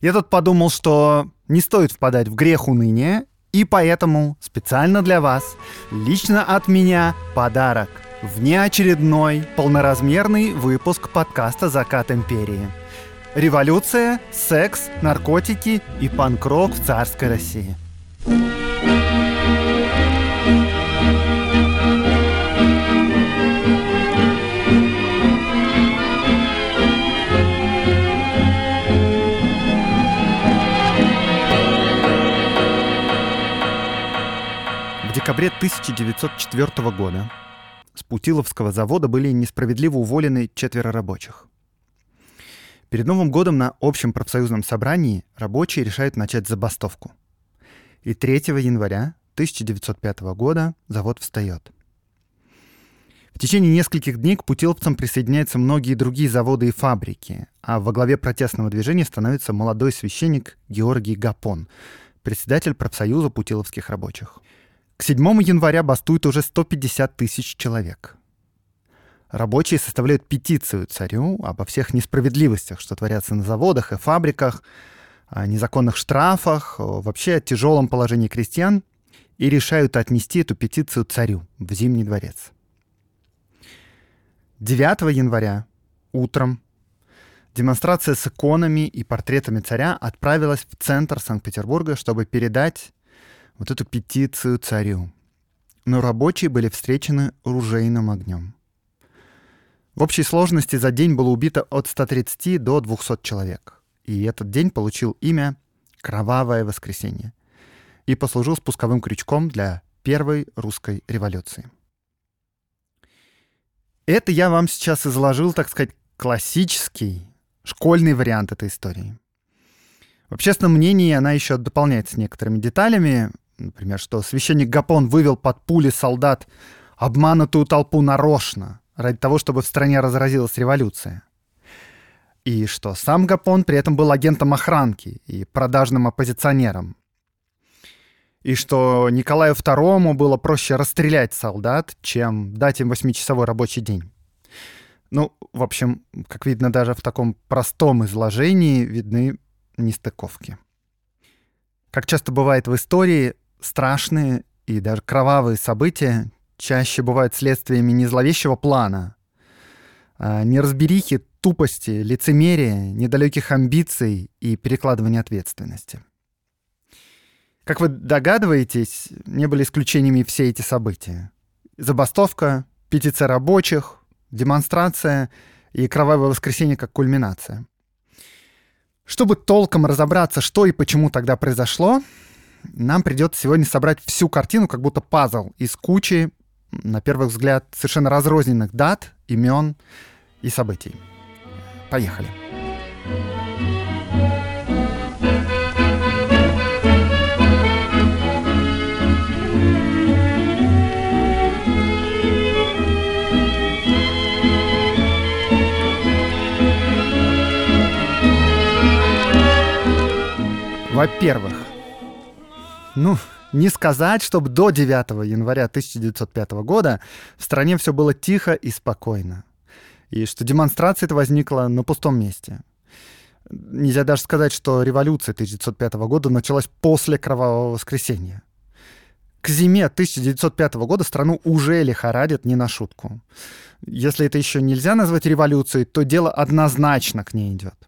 Я тут подумал, что не стоит впадать в грех уныния, и поэтому специально для вас, лично от меня, подарок. Внеочередной полноразмерный выпуск подкаста «Закат империи». Революция, секс, наркотики и панк-рок в царской России. Декабре 1904 года с Путиловского завода были несправедливо уволены четверо рабочих. Перед Новым годом на общем профсоюзном собрании рабочие решают начать забастовку. И 3 января 1905 года завод встает. В течение нескольких дней к путиловцам присоединяются многие другие заводы и фабрики, а во главе протестного движения становится молодой священник Георгий Гапон, председатель профсоюза путиловских рабочих. К 7 января бастует уже 150 тысяч человек. Рабочие составляют петицию царю обо всех несправедливостях, что творятся на заводах и фабриках, о незаконных штрафах, вообще о тяжелом положении крестьян и решают отнести эту петицию царю в Зимний дворец. 9 января утром демонстрация с иконами и портретами царя отправилась в центр Санкт-Петербурга, чтобы передать вот эту петицию царю. Но рабочие были встречены ружейным огнем. В общей сложности за день было убито от 130 до 200 человек. И этот день получил имя «Кровавое воскресенье» и послужил спусковым крючком для первой русской революции. Это я вам сейчас изложил, так сказать, классический школьный вариант этой истории. В общественном мнении она еще дополняется некоторыми деталями, Например, что священник Гапон вывел под пули солдат обманутую толпу нарочно, ради того, чтобы в стране разразилась революция. И что сам Гапон при этом был агентом охранки и продажным оппозиционером. И что Николаю II было проще расстрелять солдат, чем дать им восьмичасовой рабочий день. Ну, в общем, как видно, даже в таком простом изложении видны нестыковки. Как часто бывает в истории, страшные и даже кровавые события чаще бывают следствиями не зловещего плана, а неразберихи, тупости, лицемерия, недалеких амбиций и перекладывания ответственности. Как вы догадываетесь, не были исключениями все эти события. Забастовка, петиция рабочих, демонстрация и кровавое воскресенье как кульминация. Чтобы толком разобраться, что и почему тогда произошло, нам придется сегодня собрать всю картину, как будто пазл из кучи, на первый взгляд, совершенно разрозненных дат, имен и событий. Поехали. Во-первых, ну, не сказать, чтобы до 9 января 1905 года в стране все было тихо и спокойно. И что демонстрация это возникла на пустом месте. Нельзя даже сказать, что революция 1905 года началась после Кровавого воскресенья. К зиме 1905 года страну уже лихорадит не на шутку. Если это еще нельзя назвать революцией, то дело однозначно к ней идет.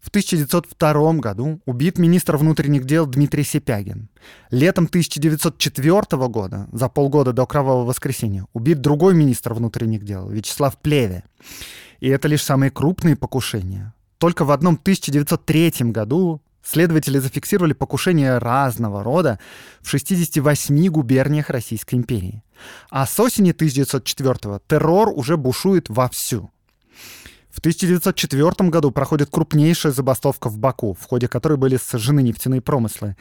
В 1902 году убит министр внутренних дел Дмитрий Сипягин. Летом 1904 года, за полгода до Кровавого воскресенья, убит другой министр внутренних дел Вячеслав Плеве. И это лишь самые крупные покушения. Только в одном 1903 году следователи зафиксировали покушения разного рода в 68 губерниях Российской империи. А с осени 1904 террор уже бушует вовсю. В 1904 году проходит крупнейшая забастовка в Баку, в ходе которой были сожжены нефтяные промыслы.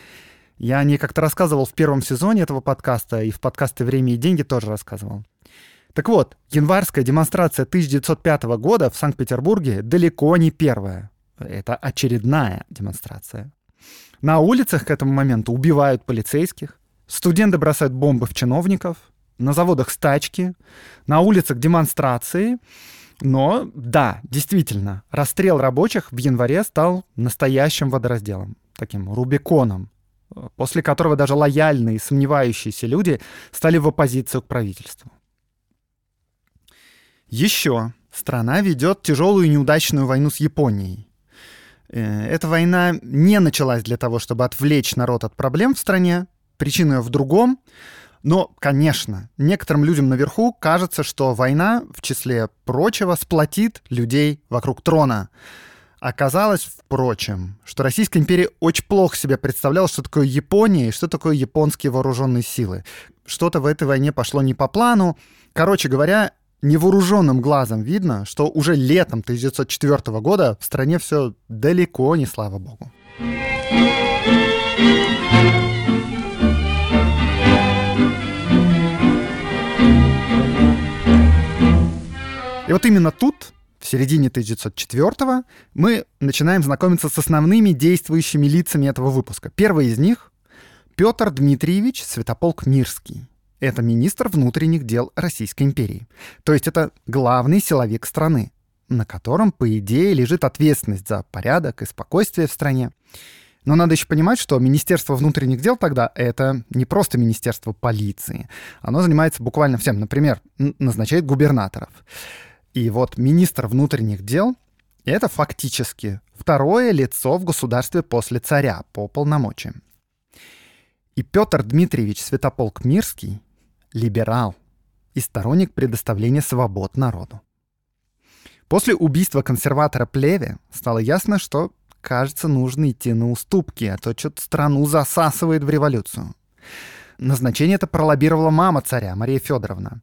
Я о ней как-то рассказывал в первом сезоне этого подкаста, и в подкасте «Время и деньги» тоже рассказывал. Так вот, январская демонстрация 1905 года в Санкт-Петербурге далеко не первая. Это очередная демонстрация. На улицах к этому моменту убивают полицейских, студенты бросают бомбы в чиновников, на заводах стачки, на улицах демонстрации — Но да, действительно, расстрел рабочих в январе стал настоящим водоразделом, таким Рубиконом, после которого даже лояльные сомневающиеся люди стали в оппозицию к правительству. Еще страна ведет тяжелую и неудачную войну с Японией. Э, эта война не началась для того, чтобы отвлечь народ от проблем в стране. Причина в другом. Но, конечно, некоторым людям наверху кажется, что война, в числе прочего, сплотит людей вокруг трона. Оказалось, впрочем, что Российская империя очень плохо себе представляла, что такое Япония и что такое японские вооруженные силы. Что-то в этой войне пошло не по плану. Короче говоря, невооруженным глазом видно, что уже летом 1904 года в стране все далеко не слава богу. И вот именно тут, в середине 1904 мы начинаем знакомиться с основными действующими лицами этого выпуска. Первый из них — Петр Дмитриевич Святополк Мирский. Это министр внутренних дел Российской империи. То есть это главный силовик страны, на котором, по идее, лежит ответственность за порядок и спокойствие в стране. Но надо еще понимать, что Министерство внутренних дел тогда это не просто Министерство полиции. Оно занимается буквально всем. Например, назначает губернаторов. И вот министр внутренних дел — это фактически второе лицо в государстве после царя по полномочиям. И Петр Дмитриевич Святополк Мирский либерал и сторонник предоставления свобод народу. После убийства консерватора Плеве стало ясно, что, кажется, нужно идти на уступки, а то что-то страну засасывает в революцию. Назначение это пролоббировала мама царя, Мария Федоровна.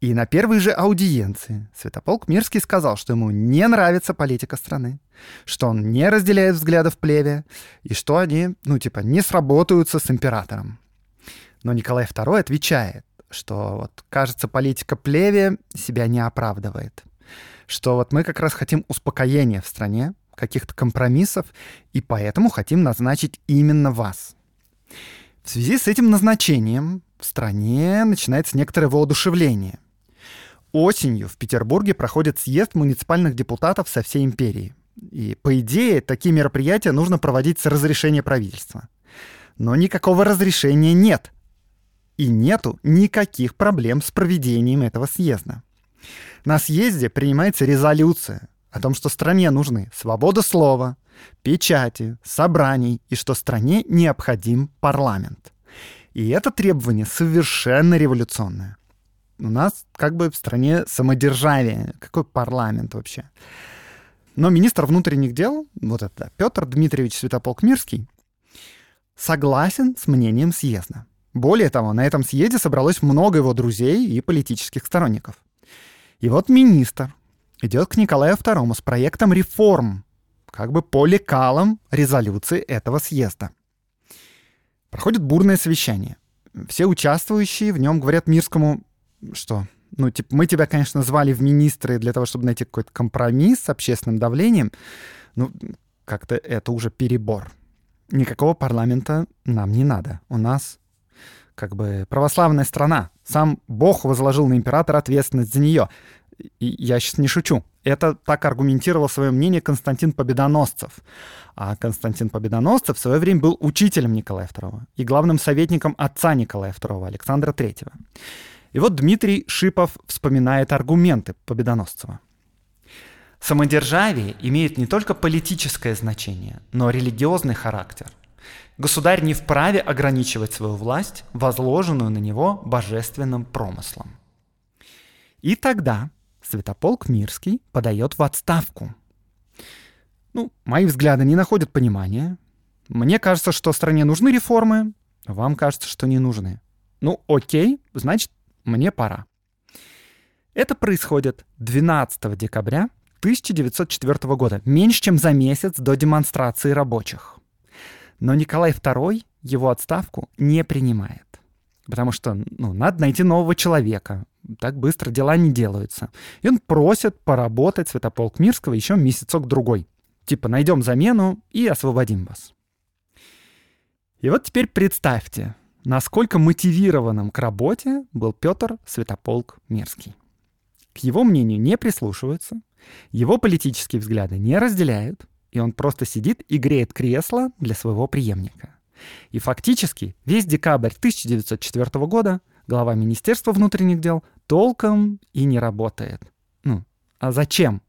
И на первой же аудиенции Святополк Мирский сказал, что ему не нравится политика страны, что он не разделяет взглядов Плеве, и что они, ну типа, не сработаются с императором. Но Николай II отвечает, что вот, кажется, политика плеве себя не оправдывает. Что вот мы как раз хотим успокоения в стране, каких-то компромиссов, и поэтому хотим назначить именно вас. В связи с этим назначением в стране начинается некоторое воодушевление. Осенью в Петербурге проходит съезд муниципальных депутатов со всей империи. И, по идее, такие мероприятия нужно проводить с разрешения правительства. Но никакого разрешения нет и нету никаких проблем с проведением этого съезда. На съезде принимается резолюция о том, что стране нужны свобода слова, печати, собраний и что стране необходим парламент. И это требование совершенно революционное. У нас как бы в стране самодержавие. Какой парламент вообще? Но министр внутренних дел, вот это Петр Дмитриевич Святополк Мирский, согласен с мнением съезда. Более того, на этом съезде собралось много его друзей и политических сторонников. И вот министр идет к Николаю II с проектом реформ, как бы по лекалам резолюции этого съезда. Проходит бурное совещание. Все участвующие в нем говорят Мирскому, что, ну, типа, мы тебя, конечно, звали в министры для того, чтобы найти какой-то компромисс с общественным давлением, ну, как-то это уже перебор. Никакого парламента нам не надо. У нас как бы православная страна. Сам Бог возложил на императора ответственность за нее. И я сейчас не шучу. Это так аргументировал свое мнение Константин Победоносцев. А Константин Победоносцев в свое время был учителем Николая II и главным советником отца Николая II, Александра III. И вот Дмитрий Шипов вспоминает аргументы Победоносцева. Самодержавие имеет не только политическое значение, но и религиозный характер – Государь не вправе ограничивать свою власть, возложенную на него божественным промыслом. И тогда Святополк Мирский подает в отставку. Ну, мои взгляды не находят понимания. Мне кажется, что стране нужны реформы, вам кажется, что не нужны. Ну, окей, значит, мне пора. Это происходит 12 декабря 1904 года, меньше чем за месяц до демонстрации рабочих. Но Николай II его отставку не принимает. Потому что ну, надо найти нового человека. Так быстро дела не делаются. И он просит поработать Святополк Мирского еще месяцок-другой. Типа найдем замену и освободим вас. И вот теперь представьте, насколько мотивированным к работе был Петр Святополк Мирский. к его мнению не прислушиваются, его политические взгляды не разделяют, и он просто сидит и греет кресло для своего преемника. И фактически весь декабрь 1904 года глава Министерства внутренних дел толком и не работает. Ну, а зачем?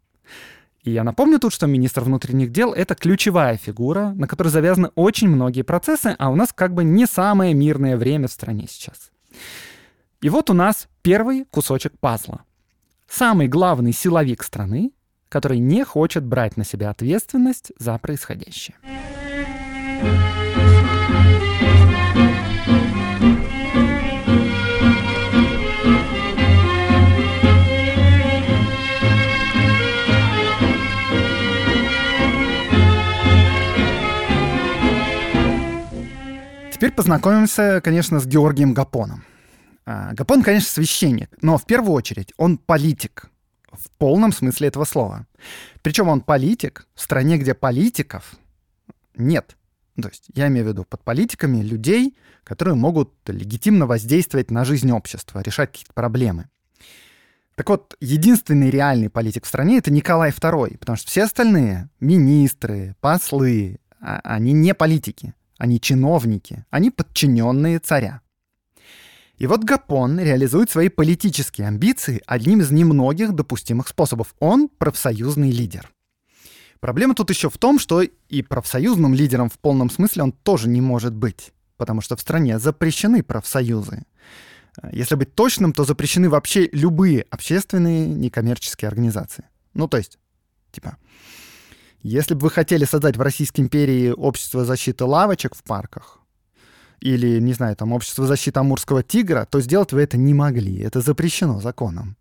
И я напомню тут, что министр внутренних дел — это ключевая фигура, на которой завязаны очень многие процессы, а у нас как бы не самое мирное время в стране сейчас. И вот у нас первый кусочек пазла. Самый главный силовик страны, который не хочет брать на себя ответственность за происходящее. Теперь познакомимся, конечно, с Георгием Гапоном. А, Гапон, конечно, священник, но в первую очередь он политик в полном смысле этого слова. Причем он политик в стране, где политиков нет. То есть я имею в виду под политиками людей, которые могут легитимно воздействовать на жизнь общества, решать какие-то проблемы. Так вот, единственный реальный политик в стране — это Николай II, потому что все остальные — министры, послы, а, они не политики. Они чиновники, они подчиненные царя. И вот Гапон реализует свои политические амбиции одним из немногих допустимых способов. Он профсоюзный лидер. Проблема тут еще в том, что и профсоюзным лидером в полном смысле он тоже не может быть, потому что в стране запрещены профсоюзы. Если быть точным, то запрещены вообще любые общественные некоммерческие организации. Ну, то есть, типа, если бы вы хотели создать в Российской империи общество защиты лавочек в парках, или, не знаю, там, общество защиты амурского тигра, то сделать вы это не могли. Это запрещено законом.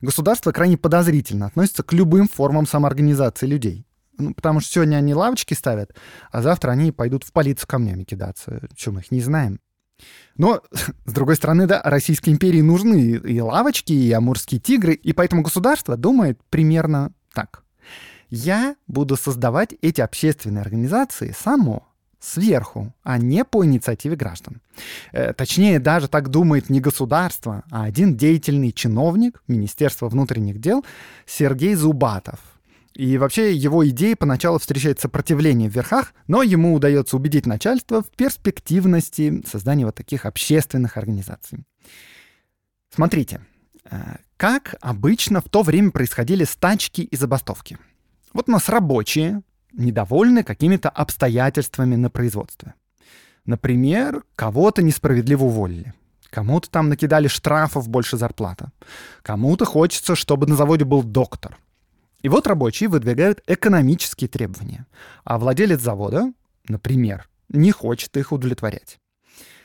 Государство крайне подозрительно относится к любым формам самоорганизации людей. Ну, потому что сегодня они лавочки ставят, а завтра они пойдут в полицию камнями кидаться. Чем мы их не знаем. Но, с другой стороны, да, Российской империи нужны и лавочки, и амурские тигры, и поэтому государство думает примерно так я буду создавать эти общественные организации само, сверху, а не по инициативе граждан. Э, точнее, даже так думает не государство, а один деятельный чиновник Министерства внутренних дел Сергей Зубатов. И вообще его идеи поначалу встречают сопротивление в верхах, но ему удается убедить начальство в перспективности создания вот таких общественных организаций. Смотрите, э, как обычно в то время происходили стачки и забастовки – вот у нас рабочие, недовольны какими-то обстоятельствами на производстве. Например, кого-то несправедливо уволили. Кому-то там накидали штрафов больше зарплата. Кому-то хочется, чтобы на заводе был доктор. И вот рабочие выдвигают экономические требования. А владелец завода, например, не хочет их удовлетворять.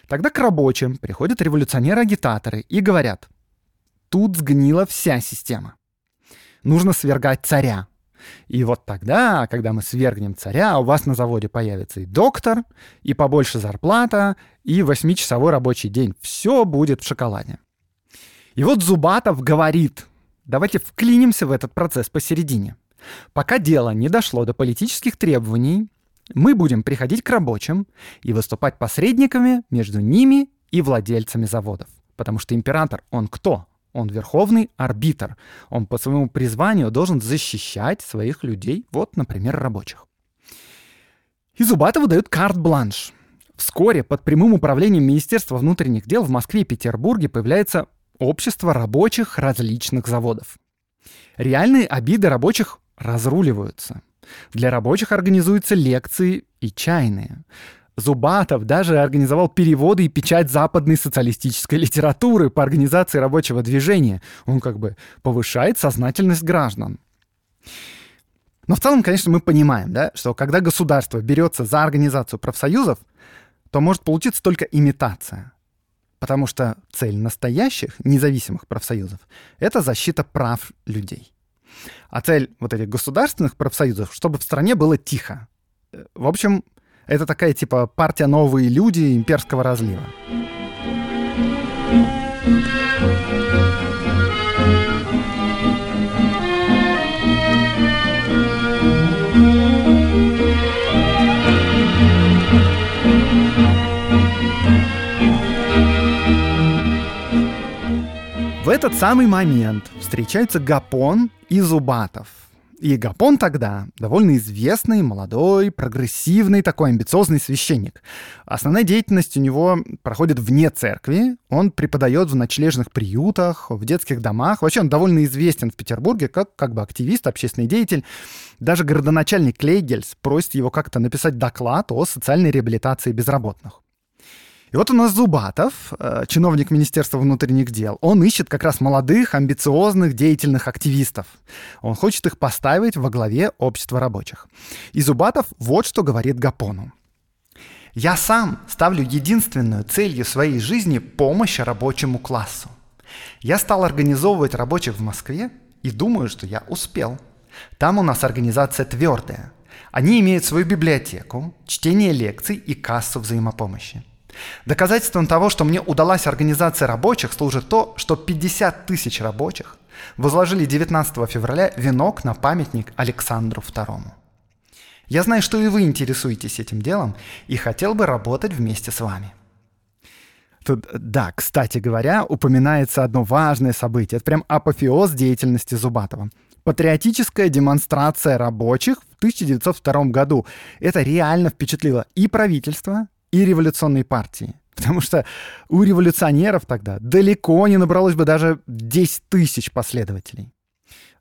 Тогда к рабочим приходят революционеры-агитаторы и говорят, тут сгнила вся система. Нужно свергать царя, и вот тогда, когда мы свергнем царя, у вас на заводе появится и доктор, и побольше зарплата, и восьмичасовой рабочий день. Все будет в шоколаде. И вот Зубатов говорит, давайте вклинимся в этот процесс посередине. Пока дело не дошло до политических требований, мы будем приходить к рабочим и выступать посредниками между ними и владельцами заводов. Потому что император, он кто? Он верховный арбитр. Он по своему призванию должен защищать своих людей, вот, например, рабочих. И Зубатову дают карт-бланш. Вскоре под прямым управлением Министерства внутренних дел в Москве и Петербурге появляется общество рабочих различных заводов. Реальные обиды рабочих разруливаются. Для рабочих организуются лекции и чайные. Зубатов даже организовал переводы и печать западной социалистической литературы по организации рабочего движения. Он как бы повышает сознательность граждан. Но в целом, конечно, мы понимаем, да, что когда государство берется за организацию профсоюзов, то может получиться только имитация. Потому что цель настоящих независимых профсоюзов — это защита прав людей. А цель вот этих государственных профсоюзов, чтобы в стране было тихо. В общем, это такая типа партия «Новые люди» имперского разлива. В этот самый момент встречаются Гапон и Зубатов. И Гапон тогда довольно известный, молодой, прогрессивный, такой амбициозный священник. Основная деятельность у него проходит вне церкви. Он преподает в ночлежных приютах, в детских домах. Вообще он довольно известен в Петербурге как, как бы активист, общественный деятель. Даже городоначальник Клейгельс просит его как-то написать доклад о социальной реабилитации безработных. И вот у нас Зубатов, э, чиновник Министерства внутренних дел, он ищет как раз молодых, амбициозных, деятельных активистов. Он хочет их поставить во главе общества рабочих. И Зубатов вот что говорит Гапону. «Я сам ставлю единственную целью своей жизни помощь рабочему классу. Я стал организовывать рабочих в Москве и думаю, что я успел. Там у нас организация твердая. Они имеют свою библиотеку, чтение лекций и кассу взаимопомощи. Доказательством того, что мне удалась организация рабочих, служит то, что 50 тысяч рабочих возложили 19 февраля венок на памятник Александру II. Я знаю, что и вы интересуетесь этим делом и хотел бы работать вместе с вами. Тут, да, кстати говоря, упоминается одно важное событие. Это прям апофеоз деятельности Зубатова. Патриотическая демонстрация рабочих в 1902 году. Это реально впечатлило и правительство, и революционной партии. Потому что у революционеров тогда далеко не набралось бы даже 10 тысяч последователей.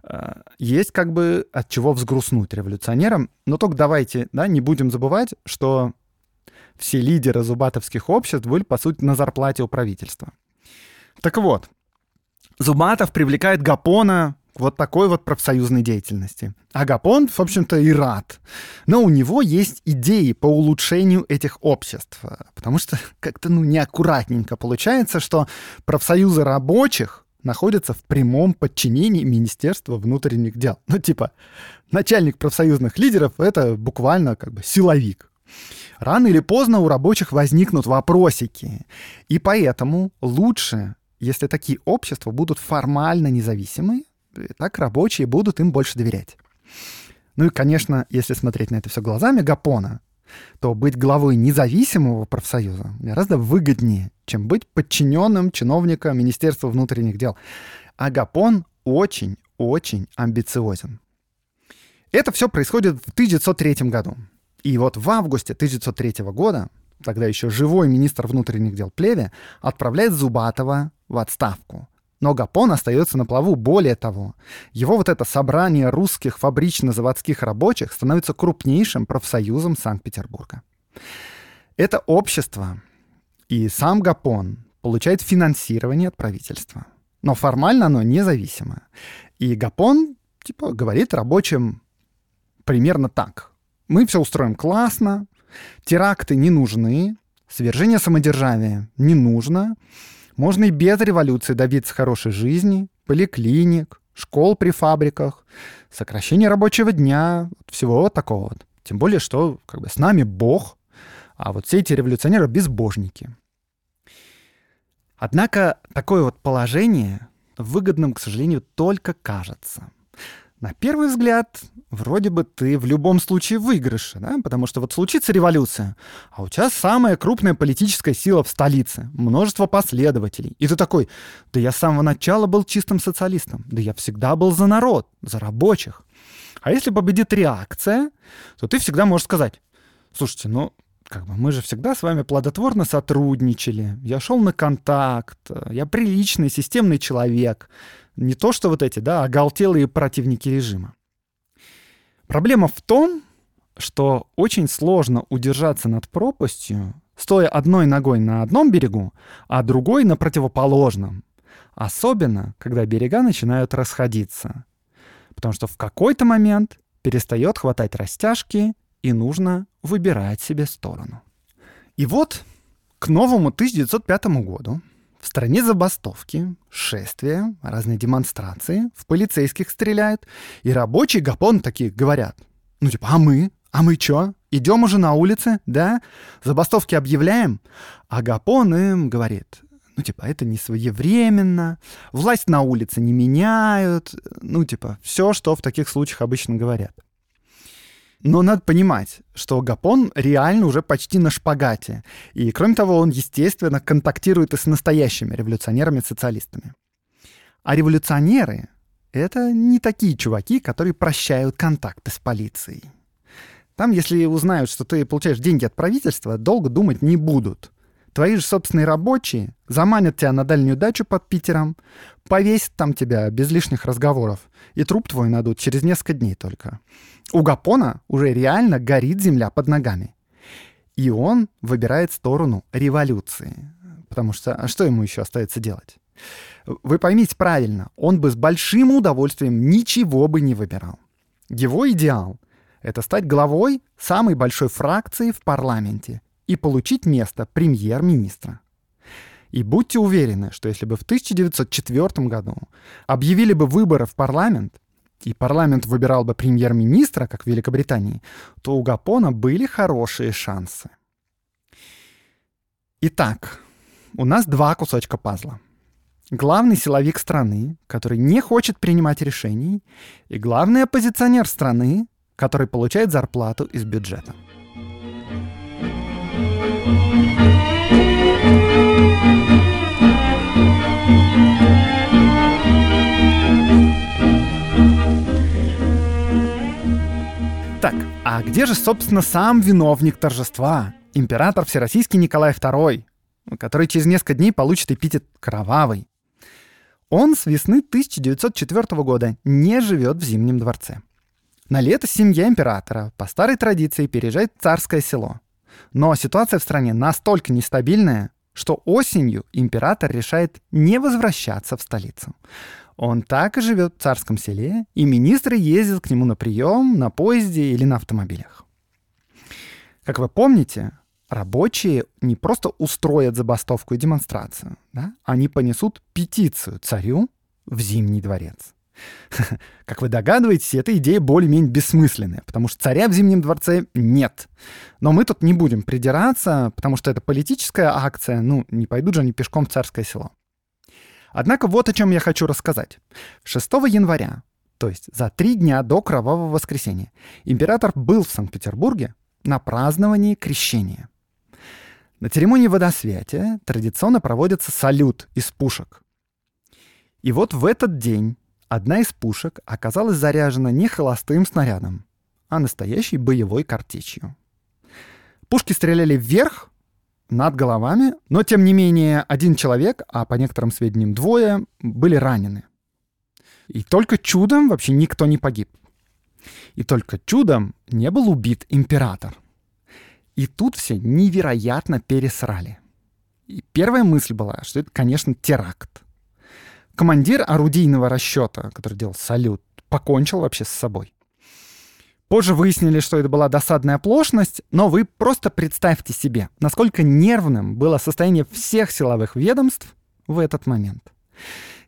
А, есть как бы от чего взгрустнуть революционерам, но только давайте да, не будем забывать, что все лидеры зубатовских обществ были, по сути, на зарплате у правительства. Так вот, Зубатов привлекает Гапона вот такой вот профсоюзной деятельности. Агапон, в общем-то, и рад. Но у него есть идеи по улучшению этих обществ. Потому что как-то ну, неаккуратненько получается, что профсоюзы рабочих находятся в прямом подчинении Министерства внутренних дел. Ну, типа, начальник профсоюзных лидеров — это буквально как бы силовик. Рано или поздно у рабочих возникнут вопросики. И поэтому лучше, если такие общества будут формально независимы, так рабочие будут им больше доверять. Ну и, конечно, если смотреть на это все глазами Гапона, то быть главой независимого профсоюза гораздо выгоднее, чем быть подчиненным чиновником Министерства внутренних дел. А Гапон очень-очень амбициозен. Это все происходит в 1903 году. И вот в августе 1903 года, тогда еще живой министр внутренних дел Плеве, отправляет Зубатова в отставку но Гапон остается на плаву. Более того, его вот это собрание русских фабрично-заводских рабочих становится крупнейшим профсоюзом Санкт-Петербурга. Это общество и сам Гапон получает финансирование от правительства. Но формально оно независимое. И Гапон типа говорит рабочим примерно так. Мы все устроим классно, теракты не нужны, свержение самодержавия не нужно, можно и без революции добиться хорошей жизни, поликлиник, школ при фабриках, сокращение рабочего дня, всего вот такого вот. Тем более, что как бы с нами Бог, а вот все эти революционеры безбожники. Однако такое вот положение выгодным, к сожалению, только кажется. На первый взгляд, вроде бы ты в любом случае выигрыше, да? потому что вот случится революция, а у тебя самая крупная политическая сила в столице, множество последователей. И ты такой, да я с самого начала был чистым социалистом, да я всегда был за народ, за рабочих. А если победит реакция, то ты всегда можешь сказать, слушайте, ну, как бы мы же всегда с вами плодотворно сотрудничали, я шел на контакт, я приличный, системный человек, не то, что вот эти, да, оголтелые противники режима. Проблема в том, что очень сложно удержаться над пропастью, стоя одной ногой на одном берегу, а другой на противоположном. Особенно, когда берега начинают расходиться. Потому что в какой-то момент перестает хватать растяжки, и нужно выбирать себе сторону. И вот к новому 1905 году в стране забастовки, шествия, разные демонстрации, в полицейских стреляют, и рабочие гапон такие говорят. Ну типа, а мы? А мы чё? Идем уже на улице, да? Забастовки объявляем? А Гапон им говорит, ну, типа, это не своевременно, власть на улице не меняют, ну, типа, все, что в таких случаях обычно говорят. Но надо понимать, что Гапон реально уже почти на шпагате. И, кроме того, он, естественно, контактирует и с настоящими революционерами-социалистами. А революционеры — это не такие чуваки, которые прощают контакты с полицией. Там, если узнают, что ты получаешь деньги от правительства, долго думать не будут. Твои же собственные рабочие заманят тебя на дальнюю дачу под Питером, повесят там тебя без лишних разговоров, и труп твой найдут через несколько дней только. У Гапона уже реально горит земля под ногами. И он выбирает сторону революции. Потому что а что ему еще остается делать? Вы поймите правильно, он бы с большим удовольствием ничего бы не выбирал. Его идеал — это стать главой самой большой фракции в парламенте и получить место премьер-министра. И будьте уверены, что если бы в 1904 году объявили бы выборы в парламент, и парламент выбирал бы премьер-министра, как в Великобритании, то у Гапона были хорошие шансы. Итак, у нас два кусочка пазла. Главный силовик страны, который не хочет принимать решений, и главный оппозиционер страны, который получает зарплату из бюджета. Так, а где же, собственно, сам виновник торжества? Император Всероссийский Николай II, который через несколько дней получит эпитет «кровавый». Он с весны 1904 года не живет в Зимнем дворце. На лето семья императора по старой традиции переезжает в царское село. Но ситуация в стране настолько нестабильная, что осенью император решает не возвращаться в столицу. Он так и живет в царском селе, и министры ездят к нему на прием на поезде или на автомобилях. Как вы помните, рабочие не просто устроят забастовку и демонстрацию, да? они понесут петицию царю в Зимний дворец. Как вы догадываетесь, эта идея более-менее бессмысленная, потому что царя в Зимнем дворце нет. Но мы тут не будем придираться, потому что это политическая акция, ну, не пойдут же они пешком в царское село. Однако вот о чем я хочу рассказать. 6 января, то есть за три дня до Кровавого воскресенья, император был в Санкт-Петербурге на праздновании крещения. На церемонии водосвятия традиционно проводится салют из пушек. И вот в этот день одна из пушек оказалась заряжена не холостым снарядом, а настоящей боевой картечью. Пушки стреляли вверх, над головами, но тем не менее один человек, а по некоторым сведениям двое, были ранены. И только чудом вообще никто не погиб. И только чудом не был убит император. И тут все невероятно пересрали. И первая мысль была, что это, конечно, теракт. Командир орудийного расчета, который делал салют, покончил вообще с собой. Позже выяснили, что это была досадная оплошность, но вы просто представьте себе, насколько нервным было состояние всех силовых ведомств в этот момент.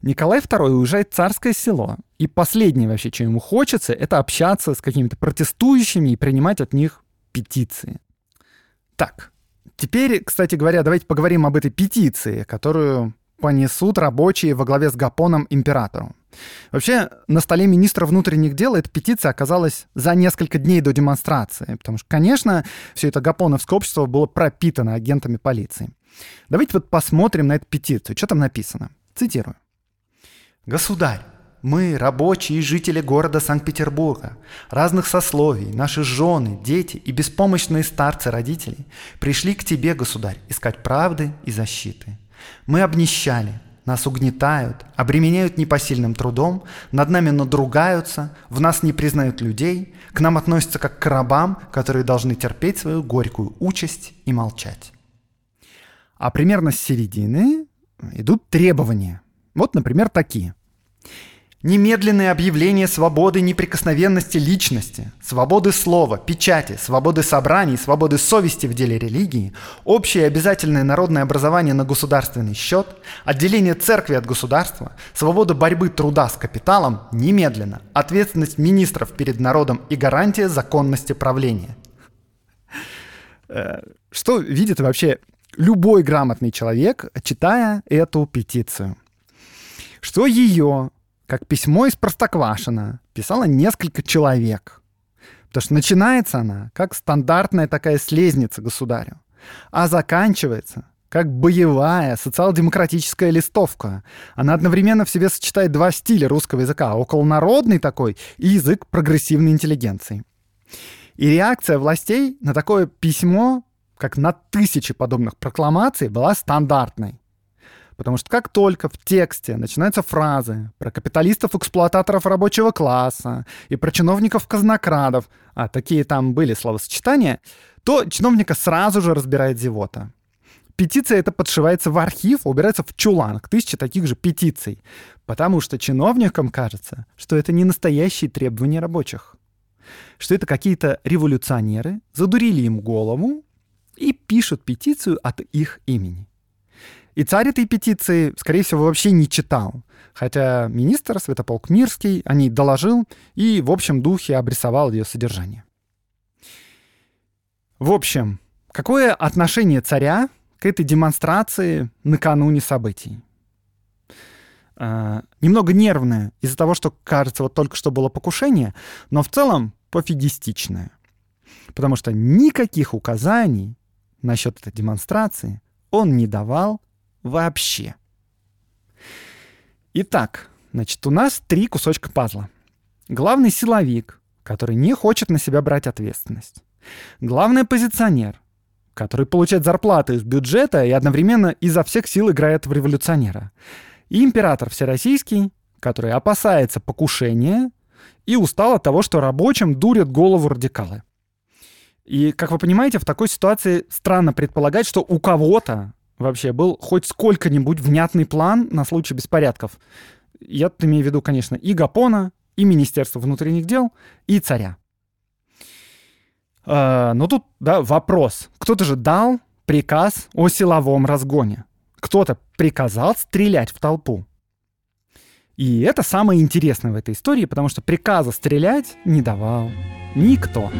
Николай II уезжает в царское село, и последнее вообще, что ему хочется, это общаться с какими-то протестующими и принимать от них петиции. Так, теперь, кстати говоря, давайте поговорим об этой петиции, которую понесут рабочие во главе с Гапоном императору. Вообще, на столе министра внутренних дел эта петиция оказалась за несколько дней до демонстрации, потому что, конечно, все это гапоновское общество было пропитано агентами полиции. Давайте вот посмотрим на эту петицию. Что там написано? Цитирую. «Государь, мы, рабочие и жители города Санкт-Петербурга, разных сословий, наши жены, дети и беспомощные старцы родителей, пришли к тебе, государь, искать правды и защиты. Мы обнищали, нас угнетают, обременяют непосильным трудом, над нами надругаются, в нас не признают людей, к нам относятся как к рабам, которые должны терпеть свою горькую участь и молчать. А примерно с середины идут требования. Вот, например, такие. Немедленное объявление свободы неприкосновенности личности, свободы слова, печати, свободы собраний, свободы совести в деле религии, общее обязательное народное образование на государственный счет, отделение церкви от государства, свобода борьбы труда с капиталом немедленно, ответственность министров перед народом и гарантия законности правления. Э, что видит вообще любой грамотный человек, читая эту петицию? Что ее как письмо из Простоквашина писало несколько человек. Потому что начинается она как стандартная такая слезница государю, а заканчивается как боевая социал-демократическая листовка. Она одновременно в себе сочетает два стиля русского языка. Околонародный такой и язык прогрессивной интеллигенции. И реакция властей на такое письмо, как на тысячи подобных прокламаций, была стандартной. Потому что как только в тексте начинаются фразы про капиталистов-эксплуататоров рабочего класса и про чиновников-казнокрадов, а такие там были словосочетания, то чиновника сразу же разбирает зевота. Петиция эта подшивается в архив, убирается в чулан к тысяче таких же петиций, потому что чиновникам кажется, что это не настоящие требования рабочих, что это какие-то революционеры задурили им голову и пишут петицию от их имени. И царь этой петиции, скорее всего, вообще не читал. Хотя министр Святополк Мирский о ней доложил и в общем духе обрисовал ее содержание. В общем, какое отношение царя к этой демонстрации накануне событий? Uh, немного нервное из-за того, что, кажется, вот только что было покушение, но в целом пофигистичное. Потому что никаких указаний насчет этой демонстрации он не давал вообще. Итак, значит, у нас три кусочка пазла. Главный силовик, который не хочет на себя брать ответственность. Главный позиционер, который получает зарплату из бюджета и одновременно изо всех сил играет в революционера. И император всероссийский, который опасается покушения и устал от того, что рабочим дурят голову радикалы. И, как вы понимаете, в такой ситуации странно предполагать, что у кого-то вообще был хоть сколько-нибудь внятный план на случай беспорядков. Я имею в виду, конечно, и Гапона, и Министерство внутренних дел, и царя. А, но тут, да, вопрос. Кто-то же дал приказ о силовом разгоне. Кто-то приказал стрелять в толпу. И это самое интересное в этой истории, потому что приказа стрелять не давал никто.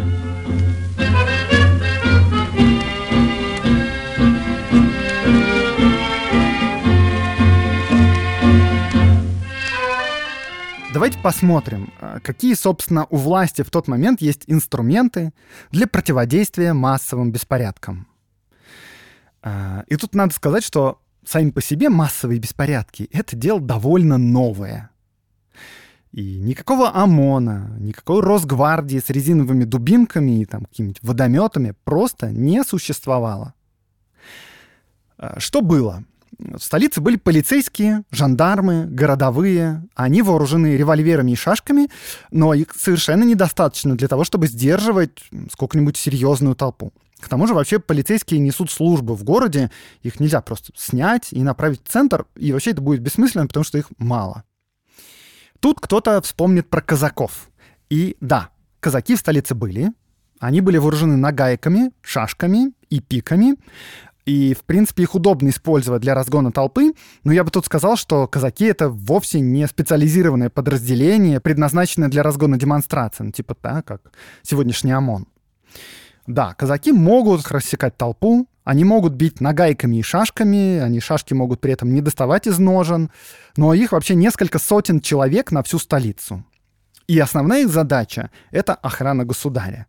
Давайте посмотрим, а, какие, собственно, у власти в тот момент есть инструменты для противодействия массовым беспорядкам. А, и тут надо сказать, что сами по себе массовые беспорядки — это дело довольно новое. И никакого ОМОНа, никакой Росгвардии с резиновыми дубинками и там какими-нибудь водометами просто не существовало. А, что было? В столице были полицейские, жандармы, городовые. Они вооружены револьверами и шашками, но их совершенно недостаточно для того, чтобы сдерживать сколько-нибудь серьезную толпу. К тому же вообще полицейские несут службу в городе, их нельзя просто снять и направить в центр, и вообще это будет бессмысленно, потому что их мало. Тут кто-то вспомнит про казаков. И да, казаки в столице были, они были вооружены нагайками, шашками и пиками. И, в принципе, их удобно использовать для разгона толпы, но я бы тут сказал, что казаки — это вовсе не специализированное подразделение, предназначенное для разгона демонстраций, ну, типа так, как сегодняшний ОМОН. Да, казаки могут рассекать толпу, они могут бить нагайками и шашками, они шашки могут при этом не доставать из ножен, но их вообще несколько сотен человек на всю столицу. И основная их задача — это охрана государя.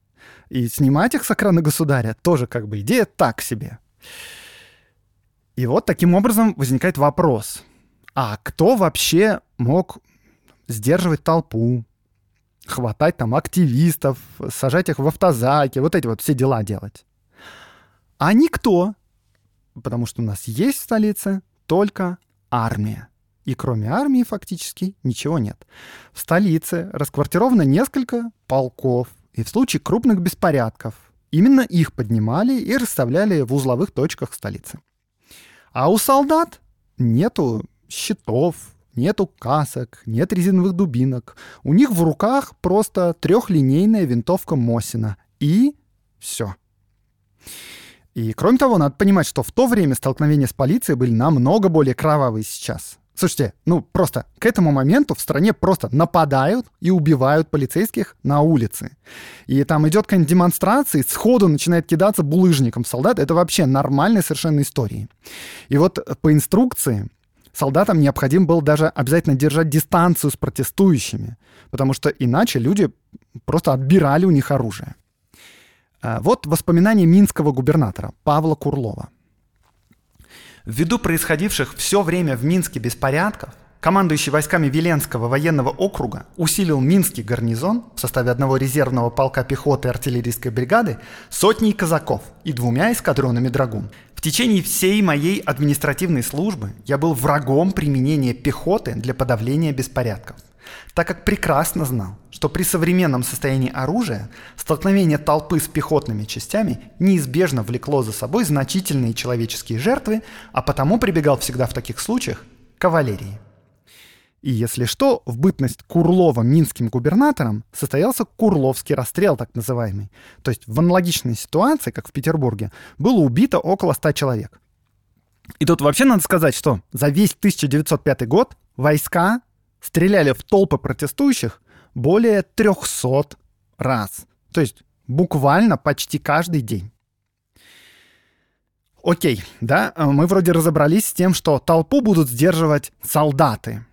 И снимать их с охраны государя тоже как бы идея так себе — и вот таким образом возникает вопрос, а кто вообще мог сдерживать толпу, хватать там активистов, сажать их в автозаки, вот эти вот все дела делать? А никто, потому что у нас есть в столице только армия. И кроме армии фактически ничего нет. В столице расквартировано несколько полков, и в случае крупных беспорядков Именно их поднимали и расставляли в узловых точках столицы. А у солдат нету щитов, нету касок, нет резиновых дубинок. У них в руках просто трехлинейная винтовка Мосина. И все. И кроме того, надо понимать, что в то время столкновения с полицией были намного более кровавые сейчас. Слушайте, ну просто к этому моменту в стране просто нападают и убивают полицейских на улице. И там идет какая-нибудь демонстрация, и сходу начинает кидаться булыжником солдат. Это вообще нормальная совершенно история. И вот по инструкции солдатам необходимо было даже обязательно держать дистанцию с протестующими, потому что иначе люди просто отбирали у них оружие. А, вот воспоминания минского губернатора Павла Курлова. Ввиду происходивших все время в Минске беспорядков, командующий войсками Веленского военного округа усилил Минский гарнизон в составе одного резервного полка пехоты и артиллерийской бригады сотней казаков и двумя эскадронами драгун. В течение всей моей административной службы я был врагом применения пехоты для подавления беспорядков так как прекрасно знал, что при современном состоянии оружия столкновение толпы с пехотными частями неизбежно влекло за собой значительные человеческие жертвы, а потому прибегал всегда в таких случаях к кавалерии. И если что, в бытность Курлова минским губернатором состоялся Курловский расстрел, так называемый. То есть в аналогичной ситуации, как в Петербурге, было убито около 100 человек. И тут вообще надо сказать, что за весь 1905 год войска стреляли в толпы протестующих более 300 раз. То есть буквально почти каждый день. Окей, да, мы вроде разобрались с тем, что толпу будут сдерживать солдаты.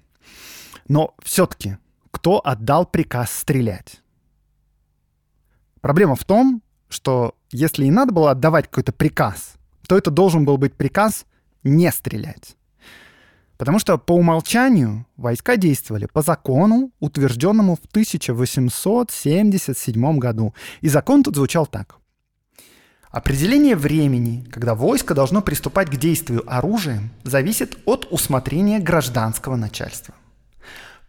Но все-таки кто отдал приказ стрелять? Проблема в том, что если и надо было отдавать какой-то приказ, то это должен был быть приказ не стрелять. Потому что по умолчанию войска действовали по закону, утвержденному в 1877 году. И закон тут звучал так. Определение времени, когда войско должно приступать к действию оружием, зависит от усмотрения гражданского начальства.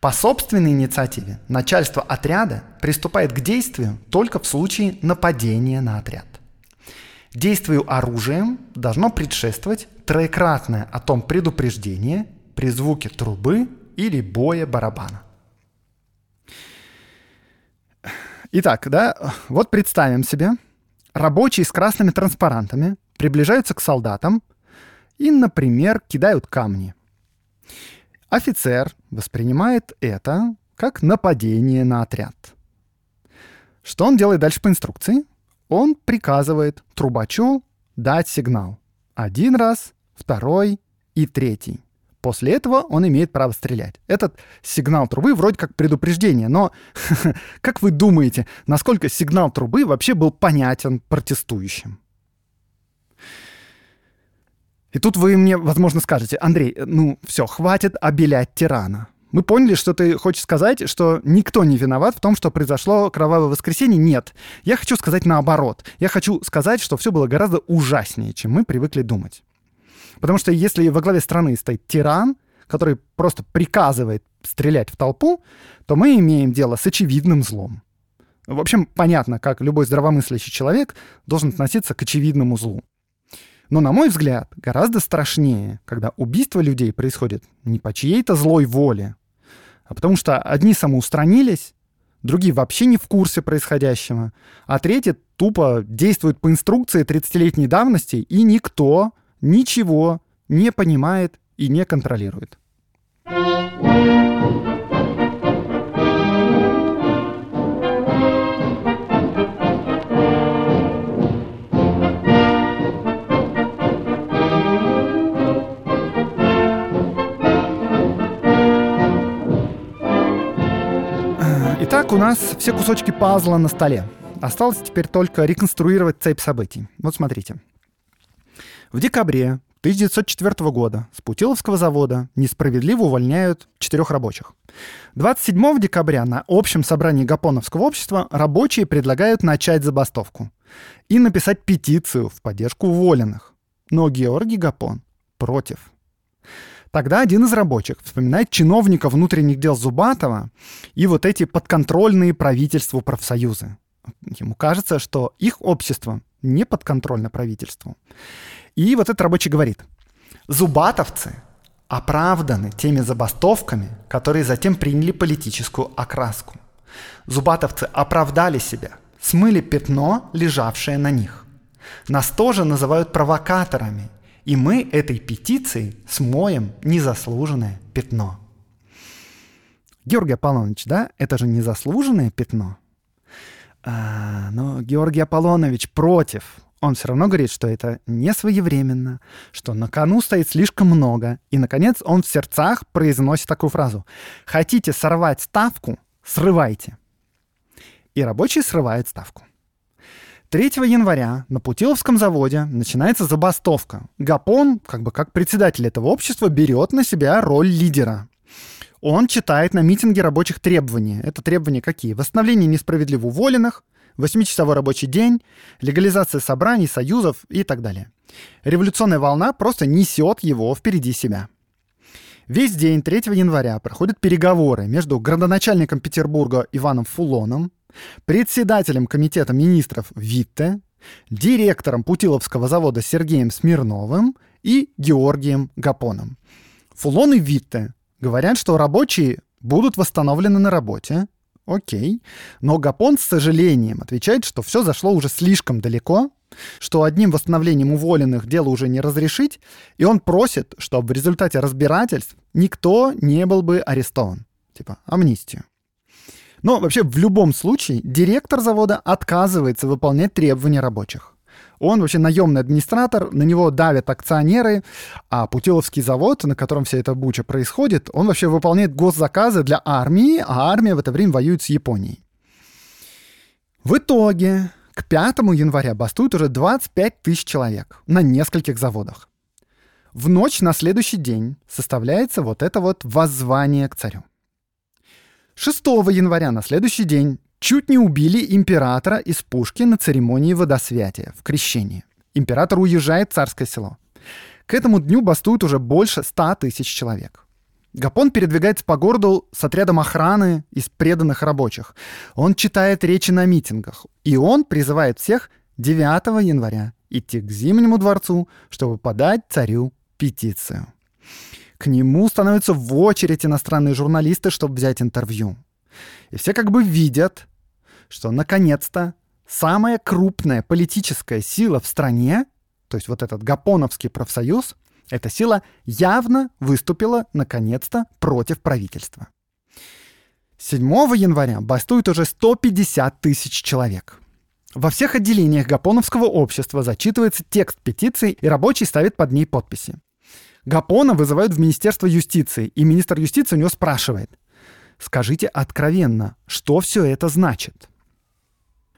По собственной инициативе начальство отряда приступает к действию только в случае нападения на отряд. Действию оружием должно предшествовать троекратное о том предупреждение при звуке трубы или боя барабана. Итак, да, вот представим себе, рабочие с красными транспарантами приближаются к солдатам и, например, кидают камни. Офицер воспринимает это как нападение на отряд. Что он делает дальше по инструкции? Он приказывает трубачу дать сигнал. Один раз, второй и третий. После этого он имеет право стрелять. Этот сигнал трубы вроде как предупреждение, но как вы думаете, насколько сигнал трубы вообще был понятен протестующим? И тут вы мне, возможно, скажете, Андрей, ну все, хватит обелять тирана. Мы поняли, что ты хочешь сказать, что никто не виноват в том, что произошло кровавое воскресенье. Нет. Я хочу сказать наоборот. Я хочу сказать, что все было гораздо ужаснее, чем мы привыкли думать. Потому что если во главе страны стоит тиран, который просто приказывает стрелять в толпу, то мы имеем дело с очевидным злом. В общем, понятно, как любой здравомыслящий человек должен относиться к очевидному злу. Но, на мой взгляд, гораздо страшнее, когда убийство людей происходит не по чьей-то злой воле, а потому что одни самоустранились, другие вообще не в курсе происходящего, а третьи тупо действуют по инструкции 30-летней давности, и никто ничего не понимает и не контролирует. Итак, у нас все кусочки пазла на столе. Осталось теперь только реконструировать цепь событий. Вот смотрите. В декабре 1904 года с Путиловского завода несправедливо увольняют четырех рабочих. 27 декабря на общем собрании Гапоновского общества рабочие предлагают начать забастовку и написать петицию в поддержку уволенных. Но Георгий Гапон против. Тогда один из рабочих вспоминает чиновника внутренних дел Зубатова и вот эти подконтрольные правительству профсоюзы. Ему кажется, что их общество не подконтрольно правительству. И вот этот рабочий говорит, зубатовцы оправданы теми забастовками, которые затем приняли политическую окраску. Зубатовцы оправдали себя, смыли пятно, лежавшее на них. Нас тоже называют провокаторами, и мы этой петицией смоем незаслуженное пятно. Георгий Аполлонович, да, это же незаслуженное пятно. А, но Георгий Аполлонович против он все равно говорит, что это не своевременно, что на кону стоит слишком много. И, наконец, он в сердцах произносит такую фразу. «Хотите сорвать ставку? Срывайте». И рабочий срывает ставку. 3 января на Путиловском заводе начинается забастовка. Гапон, как бы как председатель этого общества, берет на себя роль лидера. Он читает на митинге рабочих требования. Это требования какие? Восстановление несправедливо уволенных, 8-часовой рабочий день, легализация собраний, союзов и так далее. Революционная волна просто несет его впереди себя. Весь день 3 января проходят переговоры между градоначальником Петербурга Иваном Фулоном, председателем комитета министров Витте, директором Путиловского завода Сергеем Смирновым и Георгием Гапоном. Фулон и Витте говорят, что рабочие будут восстановлены на работе. Окей. Но Гапон с сожалением отвечает, что все зашло уже слишком далеко, что одним восстановлением уволенных дело уже не разрешить, и он просит, чтобы в результате разбирательств никто не был бы арестован. Типа амнистию. Но вообще в любом случае директор завода отказывается выполнять требования рабочих. Он вообще наемный администратор, на него давят акционеры, а Путиловский завод, на котором вся эта буча происходит, он вообще выполняет госзаказы для армии, а армия в это время воюет с Японией. В итоге к 5 января бастуют уже 25 тысяч человек на нескольких заводах. В ночь на следующий день составляется вот это вот воззвание к царю. 6 января на следующий день чуть не убили императора из пушки на церемонии водосвятия в крещении. Император уезжает в царское село. К этому дню бастуют уже больше 100 тысяч человек. Гапон передвигается по городу с отрядом охраны из преданных рабочих. Он читает речи на митингах. И он призывает всех 9 января идти к Зимнему дворцу, чтобы подать царю петицию. К нему становятся в очередь иностранные журналисты, чтобы взять интервью. И все как бы видят, что наконец-то самая крупная политическая сила в стране, то есть вот этот Гапоновский профсоюз, эта сила явно выступила, наконец-то, против правительства. 7 января бастует уже 150 тысяч человек. Во всех отделениях Гапоновского общества зачитывается текст петиции, и рабочий ставит под ней подписи. Гапона вызывают в Министерство юстиции, и министр юстиции у него спрашивает, скажите откровенно, что все это значит?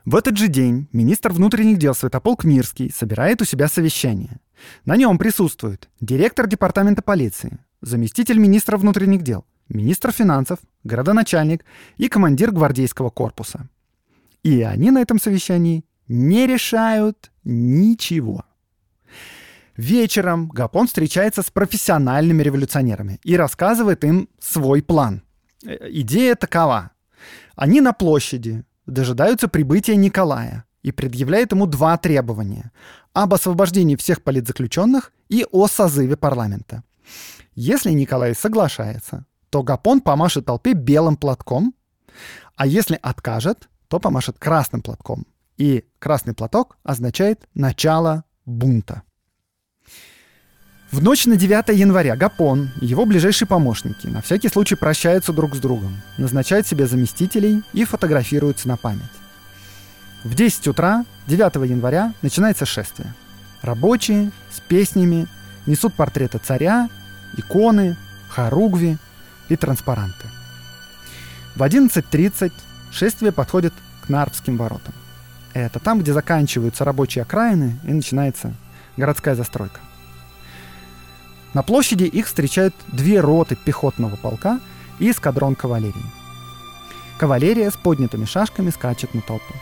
В этот же день министр внутренних дел Святополк Мирский собирает у себя совещание. На нем присутствуют директор департамента полиции, заместитель министра внутренних дел, министр финансов, городоначальник и командир гвардейского корпуса. И они на этом совещании не решают ничего. Вечером Гапон встречается с профессиональными революционерами и рассказывает им свой план. Э, идея такова. Они на площади дожидаются прибытия Николая и предъявляют ему два требования об освобождении всех политзаключенных и о созыве парламента. Если Николай соглашается, то Гапон помашет толпе белым платком, а если откажет, то помашет красным платком. И красный платок означает начало бунта. В ночь на 9 января Гапон и его ближайшие помощники на всякий случай прощаются друг с другом, назначают себе заместителей и фотографируются на память. В 10 утра 9 января начинается шествие. Рабочие с песнями несут портреты царя, иконы, хоругви и транспаранты. В 11.30 шествие подходит к Нарвским воротам. Это там, где заканчиваются рабочие окраины и начинается городская застройка. На площади их встречают две роты пехотного полка и эскадрон кавалерии. Кавалерия с поднятыми шашками скачет на толпу.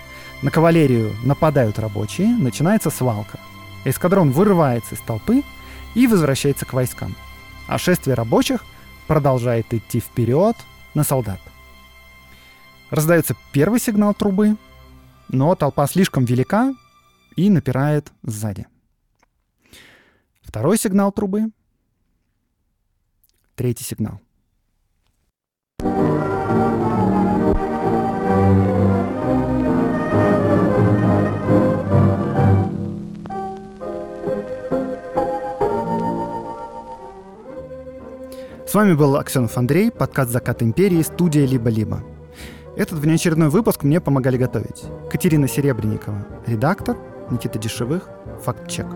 На кавалерию нападают рабочие, начинается свалка. Эскадрон вырывается из толпы и возвращается к войскам. А шествие рабочих продолжает идти вперед на солдат. Раздается первый сигнал трубы, но толпа слишком велика и напирает сзади. Второй сигнал трубы. Третий сигнал. С вами был Аксенов Андрей, подкаст «Закат империи», студия «Либо-либо». Этот внеочередной выпуск мне помогали готовить Катерина Серебренникова, редактор, Никита Дешевых, факт-чек.